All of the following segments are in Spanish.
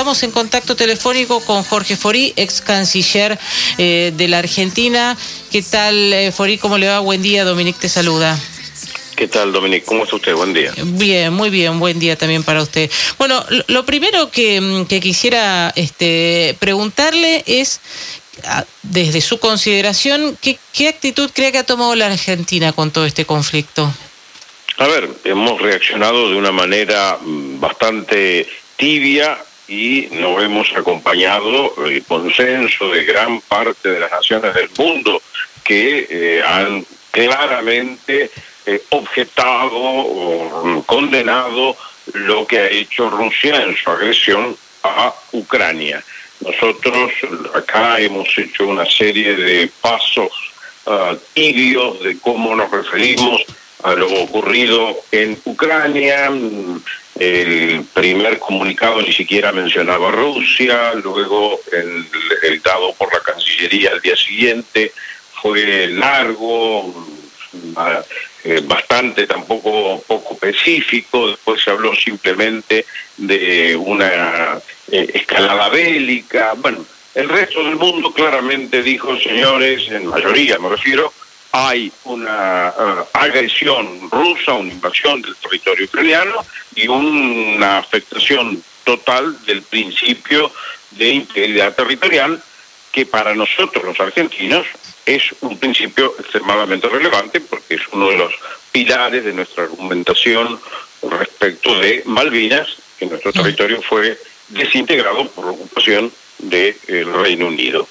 estamos en contacto telefónico con Jorge Forí, ex canciller eh, de la Argentina. ¿Qué tal, eh, Forí? ¿Cómo le va? Buen día, Dominique te saluda. ¿Qué tal, Dominique? ¿Cómo está usted? Buen día. Bien, muy bien, buen día también para usted. Bueno, lo primero que, mm, que quisiera este, preguntarle es, desde su consideración, ¿qué, ¿qué actitud cree que ha tomado la Argentina con todo este conflicto? A ver, hemos reaccionado de una manera mm, bastante tibia y nos hemos acompañado el consenso de gran parte de las naciones del mundo que eh, han claramente eh, objetado o condenado lo que ha hecho Rusia en su agresión a Ucrania. Nosotros acá hemos hecho una serie de pasos uh, tibios de cómo nos referimos a lo ocurrido en Ucrania. El primer comunicado ni siquiera mencionaba Rusia, luego el, el dado por la Cancillería al día siguiente fue largo, eh, bastante tampoco poco específico, después se habló simplemente de una eh, escalada bélica, bueno, el resto del mundo claramente dijo, señores, en mayoría me refiero, hay una eh, agresión rusa, una invasión del territorio ucraniano y una afectación total del principio de integridad territorial que para nosotros los argentinos es un principio extremadamente relevante porque es uno de los pilares de nuestra argumentación respecto de Malvinas, que nuestro territorio fue desintegrado por la ocupación del Reino Unido.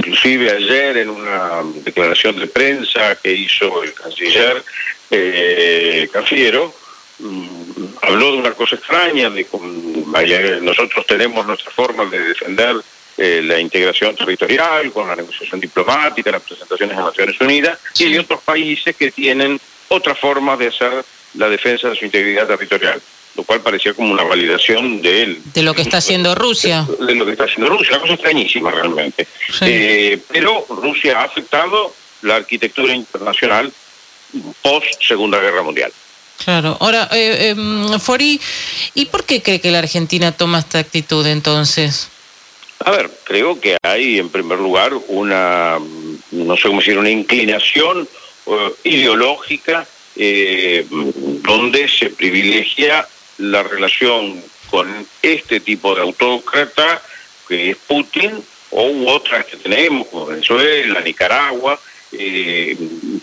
Inclusive ayer en una declaración de prensa que hizo el canciller eh, Cafiero, mm, habló de una cosa extraña, de que nosotros tenemos nuestra forma de defender eh, la integración territorial, con la negociación diplomática, las presentaciones a Naciones Unidas, y hay otros países que tienen otra forma de hacer la defensa de su integridad territorial lo cual parecía como una validación de De lo que está haciendo Rusia. De, lo que está haciendo Rusia, una cosa extrañísima realmente. Eh, pero Rusia ha afectado la arquitectura internacional post Segunda Guerra Mundial. Claro. Ahora, eh, em, Fori, ¿y por qué cree que la Argentina toma esta actitud entonces? A ver, creo que hay en primer lugar una, no sé cómo decir, una inclinación eh, ideológica eh, donde se privilegia la relación con este tipo de autócrata, que es Putin, o otras que tenemos, como Venezuela, Nicaragua. Eh,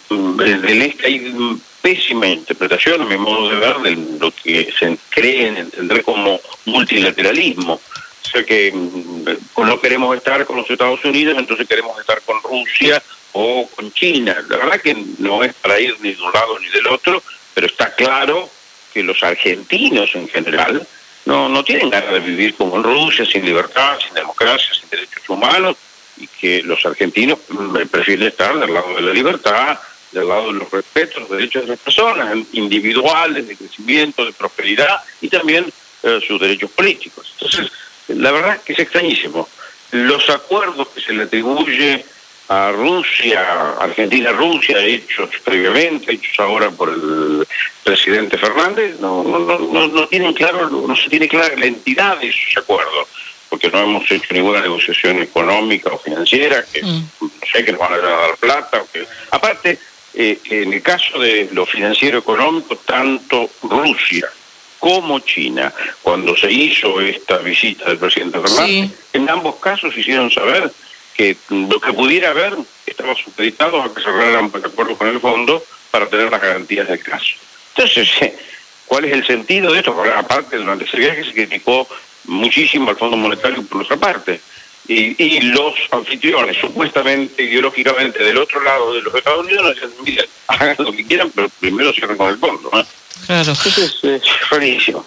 en este hay pésima interpretación, a mi modo de ver, de lo que se cree en entender como multilateralismo. O sea que mm, no queremos estar con los Estados Unidos, entonces queremos estar con Rusia o con China. La verdad que no es para ir ni de un lado ni del otro, pero está claro que los argentinos en general no, no tienen ganas de vivir como en Rusia, sin libertad, sin democracia, sin derechos humanos, y que los argentinos mm, prefieren estar del lado de la libertad, del lado de los respetos, los derechos de las personas, individuales, de crecimiento, de prosperidad, y también eh, sus derechos políticos. Entonces, la verdad es que es extrañísimo. Los acuerdos que se le atribuye a Rusia, Argentina-Rusia, hechos previamente, hechos ahora por el presidente Fernández, no, no, no, no tienen claro, no se tiene clara la entidad de esos acuerdos, porque no hemos hecho ninguna negociación económica o financiera, que mm. no sé que nos van a dar plata, o que... aparte, eh, en el caso de lo financiero económico, tanto Rusia como China, cuando se hizo esta visita del presidente Fernández, en ambos casos hicieron saber que lo que pudiera haber estaba supeditado a que cerraran de acuerdo con el fondo para tener las garantías del caso. Entonces, ¿cuál es el sentido de esto? Porque aparte, durante ese viaje se criticó muchísimo al Fondo Monetario por otra parte. Y, y los anfitriones, supuestamente, ideológicamente, del otro lado de los Estados Unidos, nos decían, miren, hagan lo que quieran, pero primero cierren con el fondo. Claro. Entonces, es rarísimo.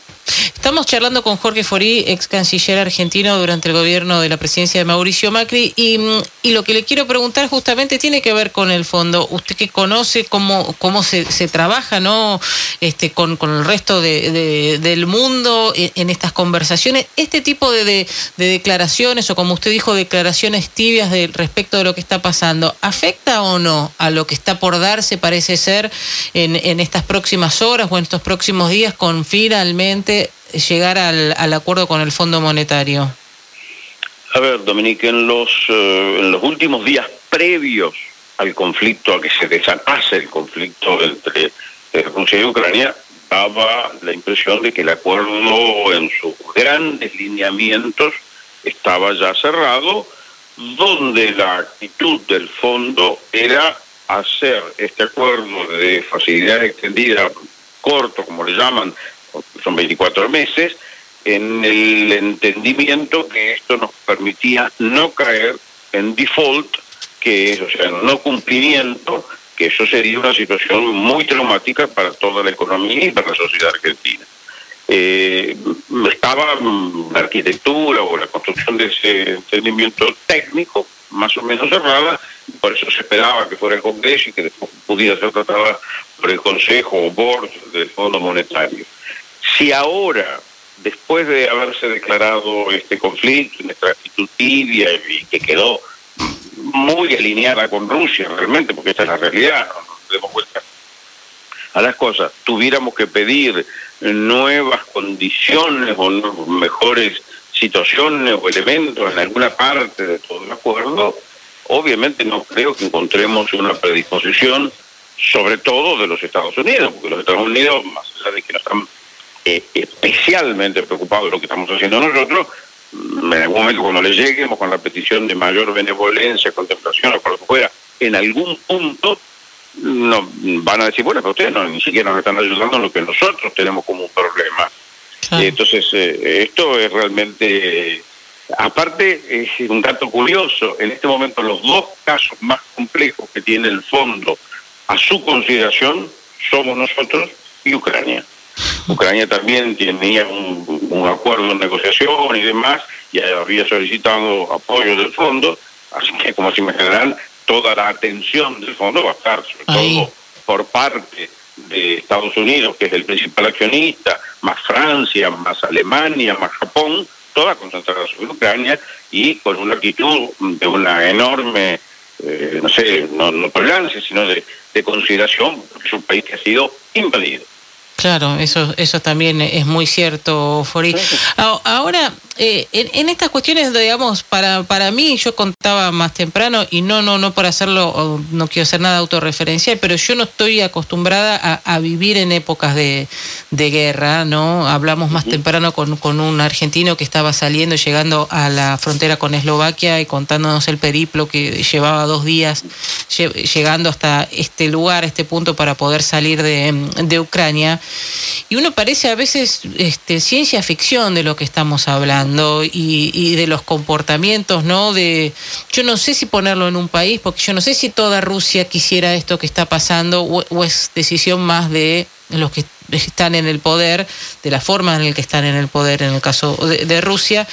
Estamos charlando con Jorge Forí, ex canciller argentino durante el gobierno de la presidencia de Mauricio Macri, y, y, lo que le quiero preguntar justamente tiene que ver con el fondo. Usted que conoce cómo, cómo se, se trabaja ¿no? este, con, con el resto de, del mundo en, estas conversaciones, este tipo de, de, declaraciones, o como usted dijo, declaraciones tibias de, respecto de lo que está pasando, ¿afecta o no a lo que está por darse, parece ser, en, en estas próximas horas o en estos próximos días con finalmente llegar al, al acuerdo con el Fondo Monetario? A ver, Dominique, en los, eh, últimos días previos al conflicto, a que se desatase el conflicto entre eh, Rusia y Ucrania, daba la impresión de que el acuerdo en sus grandes lineamientos estaba ya cerrado, donde la actitud del fondo era hacer este acuerdo de facilidad extendida corto, como le llaman, son 24 meses, en el entendimiento que esto nos permitía no caer en default, que es, o sea, no cumplimiento, que eso sería una situación muy traumática para toda la economía y para la sociedad argentina. Eh, estaba la arquitectura o la construcción de ese entendimiento técnico más o menos cerrada, por eso se esperaba que fuera el Congreso y que después pudiera ser tratada por el Consejo o Board del Fondo Monetario. Si ahora después de haberse declarado este conflicto, nuestra actitud tibia y que quedó muy alineada con Rusia realmente, porque esta es la realidad, no demos vuelta a las cosas, tuviéramos que pedir nuevas condiciones o mejores situaciones o elementos en alguna parte de todo el acuerdo, obviamente no creo que encontremos una predisposición, sobre todo de los Estados Unidos, porque los Estados Unidos, más allá de que no están especialmente preocupado de lo que estamos haciendo nosotros, en algún momento cuando le lleguemos con la petición de mayor benevolencia, contemplación o por lo que fuera, en algún punto no, van a decir, bueno, pero ustedes no, ni siquiera nos están ayudando en lo que nosotros tenemos como un problema. Entonces, eh, esto es realmente... Aparte, es un dato curioso, en este momento los dos casos más complejos que tiene el fondo a su consideración somos nosotros y Ucrania. Ucrania también tenía un, acuerdo de negociación y demás, y había solicitado apoyo del fondo, así que como se imaginarán, toda la atención del fondo va a estar, sobre todo por parte de Estados Unidos, que es el principal accionista, más Francia, más Alemania, más Japón, toda concentrada sobre Ucrania y con una actitud de una enorme, eh, no sé, no, no tolerancia, sino de, de consideración, porque es un país que ha sido invadido. Claro, eso, eso también es muy cierto, Fori. Ahora, eh, en, estas cuestiones, digamos, para, para mí, yo contaba más temprano, y no, no, no por hacerlo, no quiero hacer nada autorreferencial, pero yo no estoy acostumbrada a, vivir en épocas de, guerra, ¿no? Hablamos más temprano con, con un argentino que estaba saliendo, llegando a la frontera con Eslovaquia y contándonos el periplo que llevaba dos días llegando hasta este lugar, este punto para poder salir de, de Ucrania. Y uno parece a veces este, ciencia ficción de lo que estamos hablando y, de los comportamientos, ¿no? De, yo no sé si ponerlo en un país, porque yo no sé si toda Rusia quisiera esto que está pasando o, es decisión más de los que están en el poder, de la forma en la que están en el poder en el caso de, Rusia.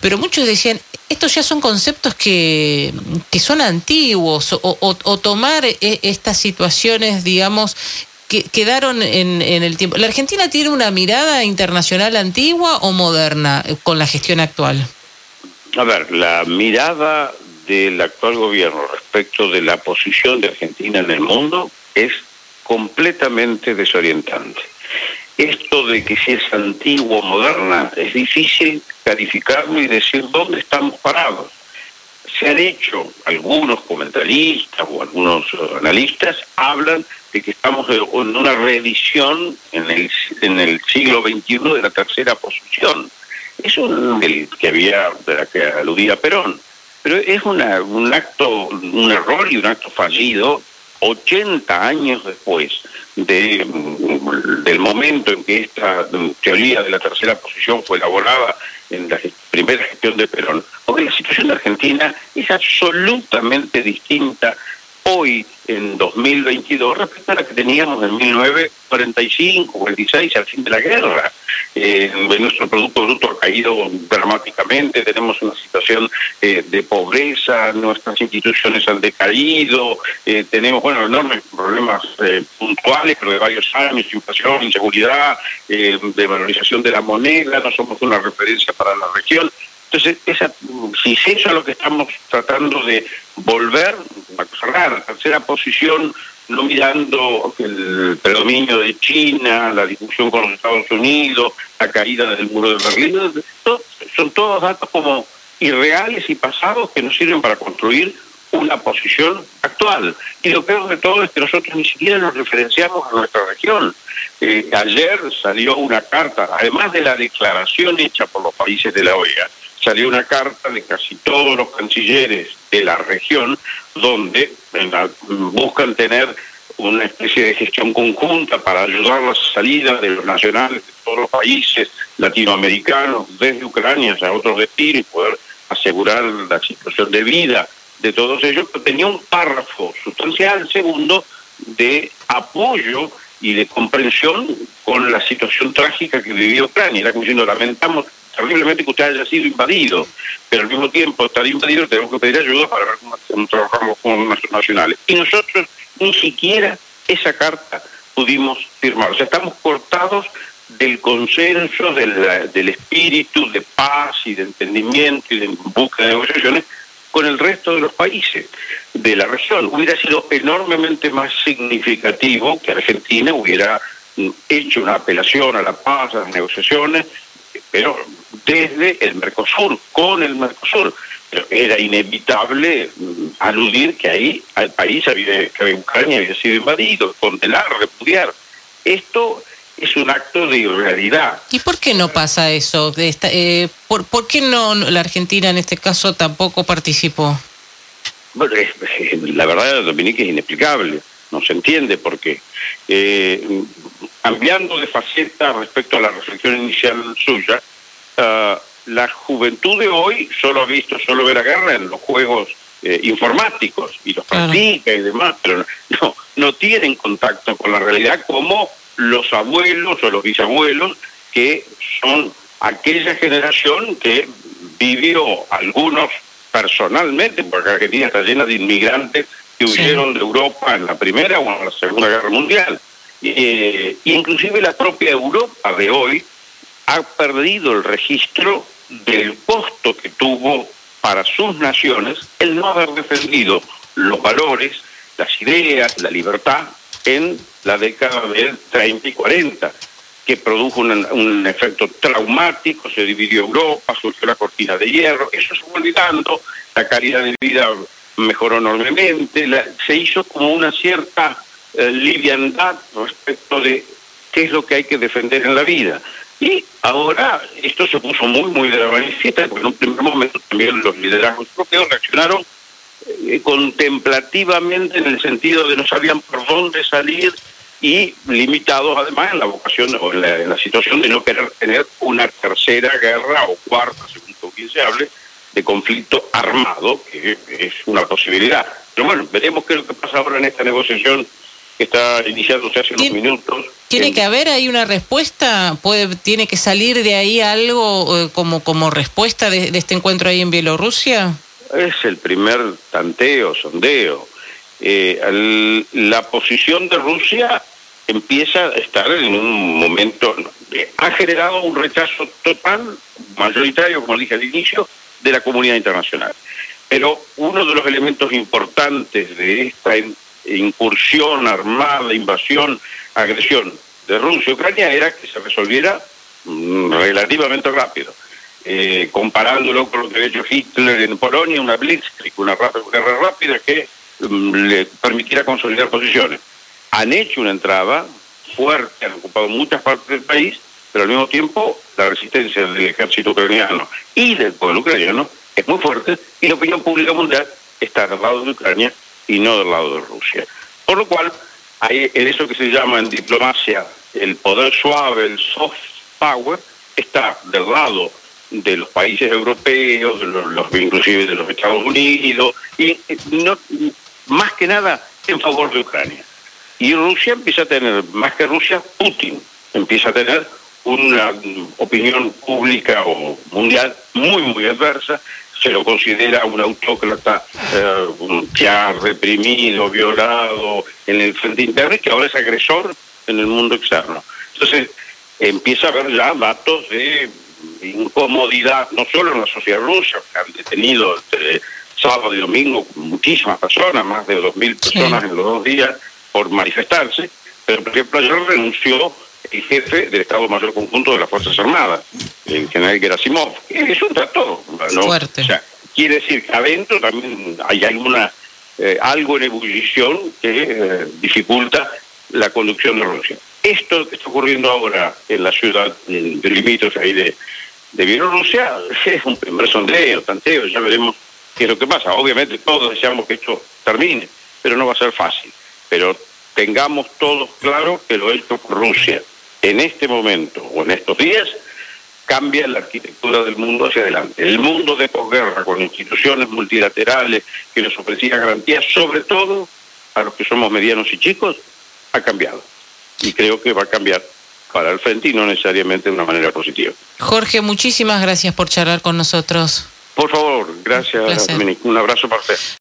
Pero muchos decían, estos ya son conceptos que, que son antiguos, o, o tomar e, estas situaciones, digamos, quedaron en, el tiempo. ¿La Argentina tiene una mirada internacional antigua o moderna eh, con la gestión actual? A ver, la mirada del actual gobierno respecto de la posición de Argentina en el mundo es completamente desorientante. Esto de que si es antigua o moderna es difícil calificarlo y decir dónde estamos parados. Se han hecho algunos comentaristas o algunos analistas hablan de que estamos en una reedición en el, en el siglo XXI de la tercera posición. Es el que había, de la que aludía Perón. Pero es una, un acto, un error y un acto fallido 80 años después de, del momento en que esta teoría de la tercera posición fue elaborada en la primera gestión de Perón, porque la situación de Argentina es absolutamente distinta hoy en 2022 respecto a la que teníamos en 1945, 46, al fin de la guerra. Eh, nuestro Producto Bruto ha caído dramáticamente, tenemos una situación eh, de pobreza, nuestras instituciones han decaído, eh, tenemos, bueno, enormes problemas eh, puntuales, pero de varios años, inflación, inseguridad, de valorización de la moneda, no somos una referencia para la región. Entonces, esa, si es eso lo que estamos tratando de volver, a cerrar, la tercera posición, no mirando el predominio de China, la discusión con los Estados Unidos, la caída del muro de Berlín, son todos datos como irreales y pasados que nos sirven para construir una posición actual. Y lo peor de todo es que nosotros ni siquiera nos referenciamos a nuestra región. Eh, ayer salió una carta, además de la declaración hecha por los países de la OEA, salió una carta de casi todos los cancilleres de la región donde buscan tener una especie de gestión conjunta para ayudar la salida de los nacionales de todos los países latinoamericanos desde Ucrania a otros destinos y poder asegurar la situación de vida de todos ellos, pero tenía un párrafo sustancial, segundo, de apoyo y de comprensión con la situación trágica que vivió Ucrania. Era como diciendo, lamentamos terriblemente que usted haya sido invadido, pero al mismo tiempo estar invadido tenemos que pedir ayuda para ver cómo trabajamos con nuestros nacionales. Y nosotros ni siquiera esa carta pudimos firmar. O sea, estamos cortados del consenso, del, del espíritu de paz y de entendimiento y de búsqueda de negociaciones con el resto de los países de la región. Hubiera sido enormemente más significativo que Argentina hubiera mm, hecho una apelación a la paz, a las negociaciones, pero desde el Mercosur, con el Mercosur. Pero era inevitable mm, aludir que ahí al país había, que Ucrania había sido invadido, condenar, repudiar. Esto es un acto de irrealidad. ¿Y por qué no pasa eso? Eh, ¿por, ¿Por qué no la Argentina en este caso tampoco participó? Bueno, la verdad, Dominique, es inexplicable. No se entiende por qué. Eh, cambiando de faceta respecto a la reflexión inicial suya, ah, la juventud de hoy solo ha visto, solo ver la guerra en los juegos eh, informáticos y los practica y demás, pero no, no tienen contacto con la realidad como los abuelos o los bisabuelos, que son aquella generación que vivió algunos personalmente, porque Argentina está llena de inmigrantes que huyeron de Europa en la Primera o en la Segunda Guerra Mundial. Eh, inclusive la propia Europa de hoy ha perdido el registro del costo que tuvo para sus naciones el no haber defendido los valores, las ideas, la libertad en la década del 30 y 40, que produjo un, efecto traumático, se dividió Europa, surgió la cortina de hierro, eso se fue olvidando, la calidad de vida mejoró enormemente, se hizo como una cierta eh, liviandad respecto de qué es lo que hay que defender en la vida. Y ahora esto se puso muy, muy de la manifiesta, porque en un primer momento también los liderazgos europeos reaccionaron eh, contemplativamente en el sentido de no sabían por dónde salir y limitados además en la vocación o en la, situación de no querer tener una tercera guerra o cuarta, según quien se hable, de conflicto armado, que es una posibilidad. Pero bueno, veremos qué es lo que pasa ahora en esta negociación que está iniciándose hace unos minutos. ¿Tiene que haber ahí una respuesta? ¿Puede, ¿Tiene que salir de ahí algo eh, como, como respuesta de, de, este encuentro ahí en Bielorrusia? Es el primer tanteo, sondeo. Eh, la posición de Rusia empieza a estar en un momento, ha generado un rechazo total, mayoritario, como dije al inicio, de la comunidad internacional. Pero uno de los elementos importantes de esta incursión armada, invasión, agresión de Rusia y Ucrania era que se resolviera mm, relativamente rápido. Eh, comparándolo con lo que había hecho Hitler en Polonia, una blitzkrieg, una guerra rápida que mm, le permitiera consolidar posiciones han hecho una entrada fuerte, han ocupado muchas partes del país, pero al mismo tiempo la resistencia del ejército ucraniano y del pueblo ucraniano es muy fuerte y la opinión pública mundial está del lado de Ucrania y no del lado de Rusia. Por lo cual, hay en eso que se llama en diplomacia el poder suave, el soft power, está del lado de los países europeos, de los, inclusive de los Estados Unidos, y no, más que nada en favor de Ucrania. Y Rusia empieza a tener, más que Rusia, Putin empieza a tener una opinión pública o mundial muy, muy adversa. Se lo considera un autócrata eh, que ha reprimido, violado en el frente interno y que ahora es agresor en el mundo externo. Entonces, empieza a haber ya datos de incomodidad, no solo en la sociedad rusa, que han detenido entre sábado y domingo muchísimas personas, más de 2.000 personas en los dos días, por manifestarse, pero por ejemplo ayer renunció y jefe del Estado Mayor Conjunto de las Fuerzas Armadas, el general Gerasimov. Es un trato, ¿no? Fuerte. O sea, quiere decir que adentro también hay alguna, eh, algo en ebullición que eh, dificulta la conducción de Rusia. Esto que está ocurriendo ahora en la ciudad de, de ahí de, de Bielorrusia es un primer sondeo, tanteo, ya veremos qué es lo que pasa. Obviamente todos deseamos que esto termine, pero no va a ser fácil. Pero tengamos todos claro que lo hecho por Rusia en este momento o en estos días cambia la arquitectura del mundo hacia adelante. El mundo de posguerra con instituciones multilaterales que nos ofrecían garantías, sobre todo a los que somos medianos y chicos, ha cambiado. Y creo que va a cambiar para el frente y no necesariamente de una manera positiva. Jorge, muchísimas gracias por charlar con nosotros. Por favor, gracias, Un abrazo para usted.